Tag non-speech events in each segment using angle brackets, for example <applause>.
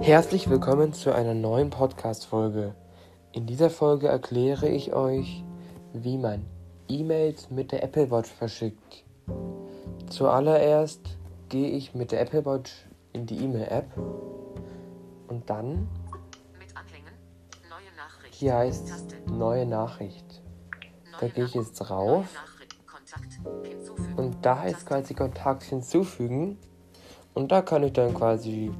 Herzlich willkommen zu einer neuen Podcast-Folge. In dieser Folge erkläre ich euch, wie man E-Mails mit der Apple Watch verschickt. Zuallererst gehe ich mit der Apple Watch in die E-Mail-App und dann hier heißt neue Nachricht. Da gehe ich jetzt drauf und da heißt quasi Kontakt hinzufügen. Und da kann ich dann quasi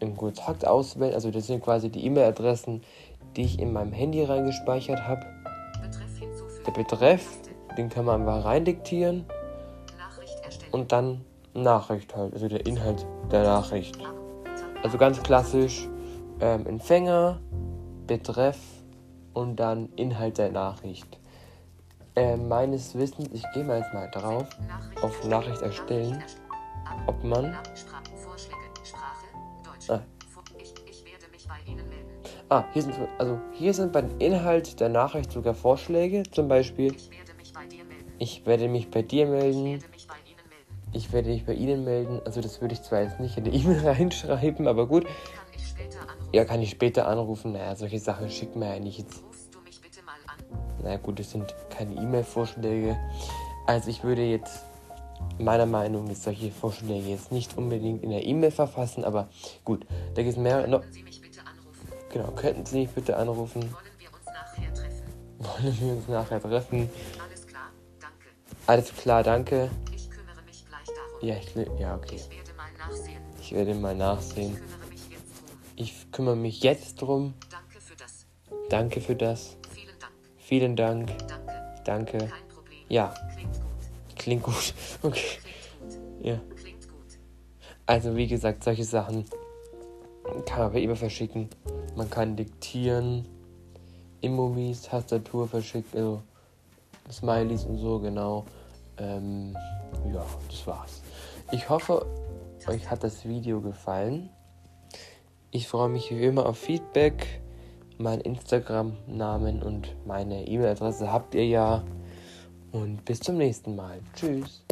im Kontakt auswählen. Also das sind quasi die E-Mail-Adressen, die ich in meinem Handy reingespeichert habe. Der Betreff, den kann man einfach reindiktieren und dann Nachricht halt, also der Inhalt der Nachricht. Also ganz klassisch ähm, Empfänger, Betreff und dann Inhalt der Nachricht. Äh, meines Wissens, ich gehe mal jetzt mal drauf, auf Nachricht erstellen, ob man Ah, hier sind, also hier sind beim Inhalt der Nachricht sogar Vorschläge, zum Beispiel. Ich werde mich bei dir melden. Ich werde mich bei Ihnen melden. Also das würde ich zwar jetzt nicht in die <laughs> E-Mail reinschreiben, aber gut. Ja, kann ich später anrufen. Naja, solche Sachen schickt mir ja nicht jetzt. Naja gut, das sind keine E-Mail-Vorschläge. Also ich würde jetzt meiner Meinung ist solche Vorschläge jetzt nicht unbedingt in der E-Mail verfassen, aber gut, da gibt es mehr. No Genau, könnten Sie mich bitte anrufen? Wollen wir uns nachher treffen? Wollen wir uns nachher treffen? Alles klar, danke. Alles klar, danke. Ich kümmere mich gleich darum. Ja, ich, ja okay. Ich werde mal nachsehen. Ich werde mal nachsehen. Ich kümmere mich jetzt drum. Ich kümmere mich jetzt drum. Danke für das. Danke für das. Vielen Dank. Vielen Dank. Danke. Danke. Kein Problem. Ja. Klingt gut. Klingt gut. <laughs> Okay. Ja. Also wie gesagt, solche Sachen kann man per E-Mail verschicken. Man kann diktieren, Emojis, Tastatur verschicken, also Smileys und so, genau. Ähm, ja, das war's. Ich hoffe, euch hat das Video gefallen. Ich freue mich wie immer auf Feedback. Mein Instagram-Namen und meine E-Mail-Adresse habt ihr ja. Und bis zum nächsten Mal. Tschüss.